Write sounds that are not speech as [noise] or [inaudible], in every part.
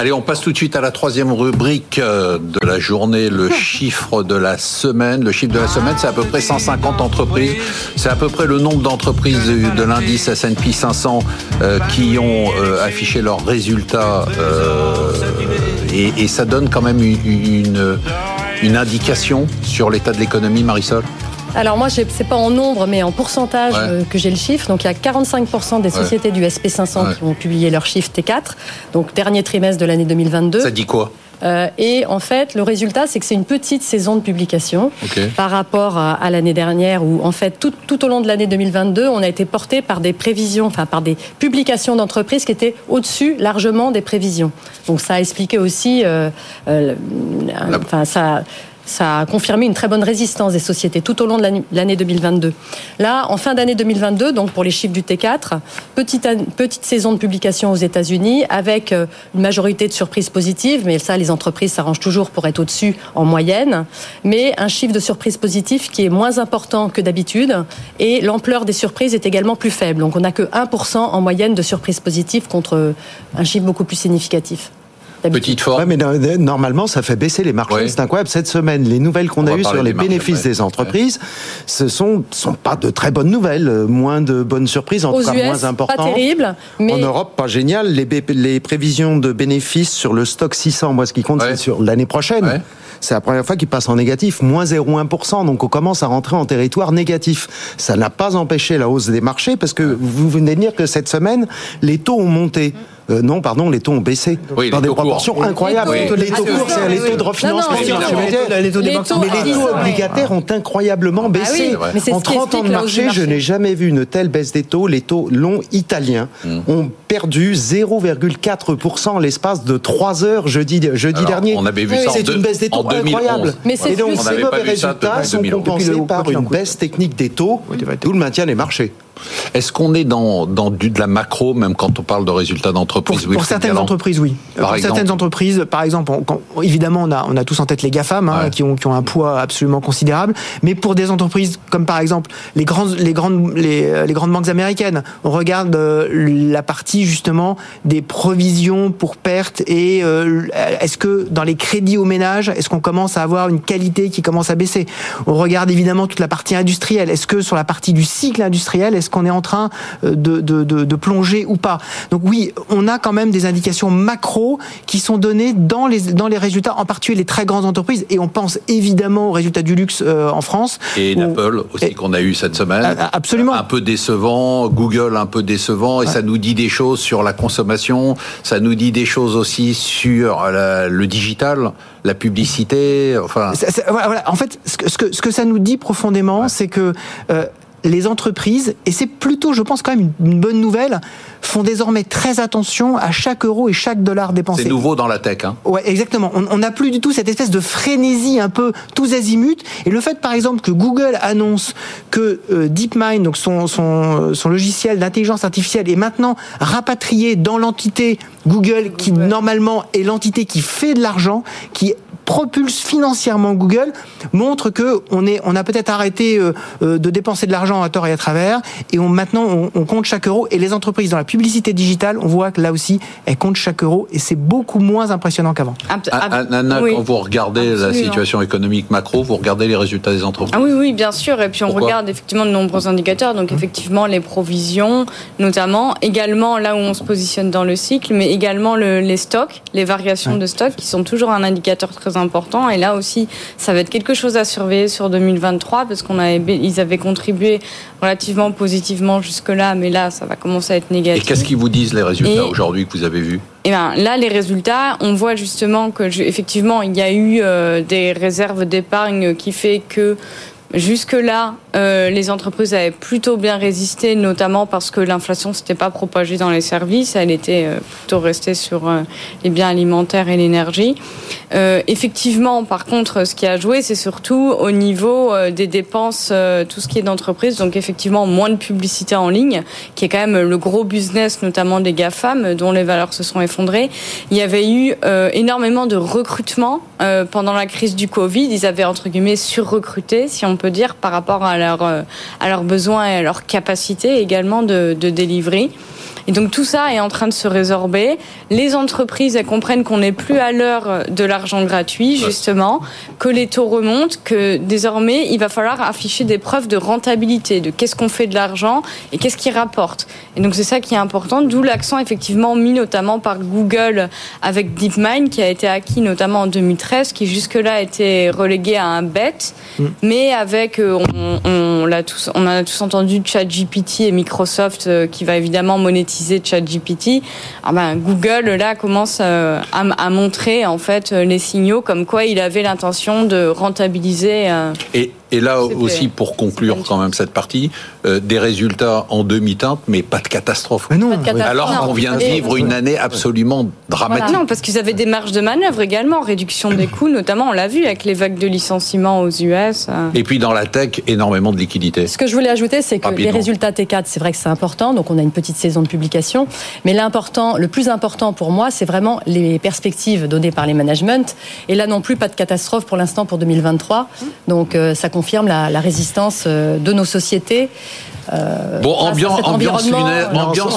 Allez, on passe tout de suite à la troisième rubrique euh, de la journée, le [laughs] chiffre de la semaine. Le chiffre de la semaine, c'est à peu près 150 entreprises. C'est à peu près le nombre d'entreprises de l'indice S&P 500 euh, qui ont euh, affiché leurs résultats. Et, ça donne quand même une indication sur l'état de l'économie, Marisol? Alors moi, c'est pas en nombre, mais en pourcentage euh, que j'ai le chiffre. Donc il y a 45% des sociétés du SP500 qui ont publié leur chiffre T4, donc dernier trimestre de l'année 2022. Ça dit quoi euh, et en fait, le résultat, c'est que c'est une petite saison de publication par rapport à, l'année dernière, où en fait, tout, tout au long de l'année 2022, on a été porté par des prévisions, enfin par des publications d'entreprises qui étaient au-dessus largement des prévisions. Donc ça a expliqué aussi, euh, euh, enfin ça ça a confirmé une très bonne résistance des sociétés tout au long de l'année 2022. Là, en fin d'année 2022, donc pour les chiffres du T4, petite, petite saison de publication aux États-Unis avec euh, une majorité de surprises positives, mais ça, les entreprises s'arrangent toujours pour être au-dessus en moyenne, mais un chiffre de surprises positives qui est moins important que d'habitude et l'ampleur des surprises est également plus faible. Donc on n'a que 1% en moyenne de surprises positives contre un chiffre beaucoup plus significatif. Petite forme. mais normalement, ça fait baisser les marchés. C'est incroyable. Cette semaine, les nouvelles qu'on a eues sur les bénéfices des entreprises, ce sont, sont pas de très bonnes nouvelles. Moins de bonnes surprises, en tout cas moins importantes. Pas terrible. Mais... En Europe, pas génial. Les, les prévisions de bénéfices sur le stock 600, moi, ce qui compte, c'est sur l'année prochaine. C'est la première fois qu'il passe en négatif, moins 0,1%. Donc on commence à rentrer en territoire négatif. Ça n'a pas empêché la hausse des marchés parce que vous venez de dire que cette semaine, les taux ont monté. Euh, non, pardon, les taux ont baissé dans des proportions incroyables. Les taux, courts, c'est les taux de refinancement. mais les taux obligataires ont incroyablement ah baissé. En 30 ans de marché, je n'ai jamais vu une telle baisse des taux. Les taux longs italiens hmm. ont perdu 0,4% l'espace de 3 heures jeudi, jeudi dernier. On avait vu ça C'est une baisse des taux incroyable. Et donc ces mauvais résultats sont compensés par une baisse technique des taux, d'où le maintien des marchés. Est-ce qu'on est dans, dans du, de la macro, même quand on parle de résultats d'entreprise Pour, certaines entreprises, oui. pour certaines entreprises, par exemple, évidemment, on a, on a tous en tête les GAFAM, hein, qui, ont, qui ont un poids absolument considérable, mais pour des entreprises comme par exemple les, grandes les, grandes, les, les grandes banques américaines, on regarde euh, la partie justement des provisions pour pertes et euh, est-ce que dans les crédits aux ménages, est-ce qu'on commence à avoir une qualité qui commence à baisser? On regarde évidemment toute la partie industrielle. Est-ce que sur la partie du cycle industriel, est-ce qu'on est en train euh, de, de, de, plonger ou pas Donc oui, on a quand même des indications macro qui sont données dans les, dans les résultats, en particulier les très grandes entreprises, et on pense évidemment aux résultats du luxe euh, en France. Et d'Apple aussi qu'on a eu cette semaine. Euh, absolument. Un peu décevant, Google un peu décevant, et ça nous dit des choses sur la consommation, ça nous dit des choses aussi sur le digital la publicité, enfin. voilà, en fait, ce que, ce que, ça nous dit profondément, c'est que les entreprises, et c'est plutôt, je pense, quand même une bonne nouvelle, font désormais très attention à chaque euro et chaque dollar dépensé. C'est nouveau dans la tech. Hein. Ouais, exactement. On n'a plus du tout cette espèce de frénésie un peu tous azimuts. Et le fait, par exemple, que Google annonce que euh, DeepMind, donc son, son, son logiciel d'intelligence artificielle, est maintenant rapatrié dans l'entité Google, qui normalement est l'entité qui fait de l'argent, qui propulse financièrement Google montre que on est, on a peut-être arrêté euh, euh, de dépenser de l'argent à tort et à travers, et on, maintenant on, compte chaque euro. Et les entreprises dans la publicité digitale, on voit que là aussi, elles comptent chaque euro, et c'est beaucoup moins impressionnant qu'avant. Anna, quand vous regardez la situation économique macro, vous regardez les résultats des entreprises. Ah oui, oui, bien sûr. Et puis on regarde effectivement de nombreux indicateurs. Donc effectivement les provisions, notamment, également là où on se positionne dans le cycle, mais également les stocks, les variations de stocks, qui sont toujours un indicateur très important. Et là aussi, ça va être quelque chose à surveiller sur 2023 parce qu'on avait, ils avaient contribué relativement positivement jusque-là, mais là, ça va commencer à être négatif. Et qu'est-ce qu'ils vous disent les résultats aujourd'hui que vous avez vus? Et eh ben là, les résultats, on voit justement que effectivement, il y a eu euh, des réserves d'épargne qui fait que Jusque-là, euh, les entreprises avaient plutôt bien résisté, notamment parce que l'inflation s'était pas propagée dans les services, elle était euh, plutôt restée sur euh, les biens alimentaires et l'énergie. Effectivement, par contre, ce qui a joué, c'est surtout au niveau des dépenses, tout ce qui est d'entreprise. Donc effectivement, moins de publicité en ligne, qui est quand même le gros business, notamment des GAFAM, dont les valeurs se sont effondrées. Il y avait eu énormément de recrutement pendant la crise du Covid. Ils avaient entre guillemets surrecruté, si on peut dire, par rapport à, euh, à leurs besoins et à leur capacité également de délivrer. Et donc tout ça est en train de se résorber. Les entreprises, elles comprennent qu'on n'est plus à l'heure de l'argent gratuit, justement, que les taux remontent, que désormais, il va falloir afficher des preuves de rentabilité, de qu'est-ce qu'on fait de l'argent et qu'est-ce qui rapporte. Et donc c'est ça qui est important, d'où l'accent effectivement mis notamment par Google avec DeepMind, qui a été acquis notamment en 2013, qui jusque-là été relégué à un bet, mm. mais avec, euh, on, on, tous, on a tous entendu ChatGPT et Microsoft euh, qui va évidemment monétiser ChatGPT. Ah ben, Google là commence euh, à, montrer en fait les signaux comme quoi il avait l'intention de rentabiliser. Et et là aussi, pour conclure quand même cette partie, euh, des résultats en demi-teinte, mais pas de catastrophe. Mais non. Alors qu'on vient de vivre une année absolument dramatique. Non, parce qu'ils avaient des marges de manœuvre également, réduction des coûts, notamment, on l'a vu avec les vagues de licenciements aux US. Euh. Et puis dans la tech, énormément de liquidités. Ce que je voulais ajouter, c'est que les résultats T4, c'est vrai que c'est important, donc on a une petite saison de publication, mais l'important, le plus important pour moi, c'est vraiment les perspectives données par les managements. Et là non plus, pas de catastrophe pour l'instant pour 2023. Donc euh, ça confirme la, résistance euh, de nos sociétés. Euh, bon, ambiance, ambiance,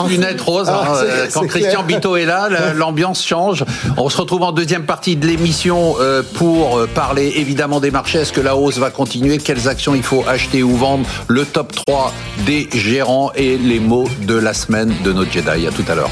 lunette, rose. Hein, ah, euh, quand Christian Bito est là, l'ambiance change. On se retrouve en deuxième partie de l'émission pour parler évidemment des marchés. Est-ce que la hausse va continuer? Quelles actions il faut acheter ou vendre? Le top 3 des gérants et les mots de la semaine de notre Jedi. À tout à l'heure.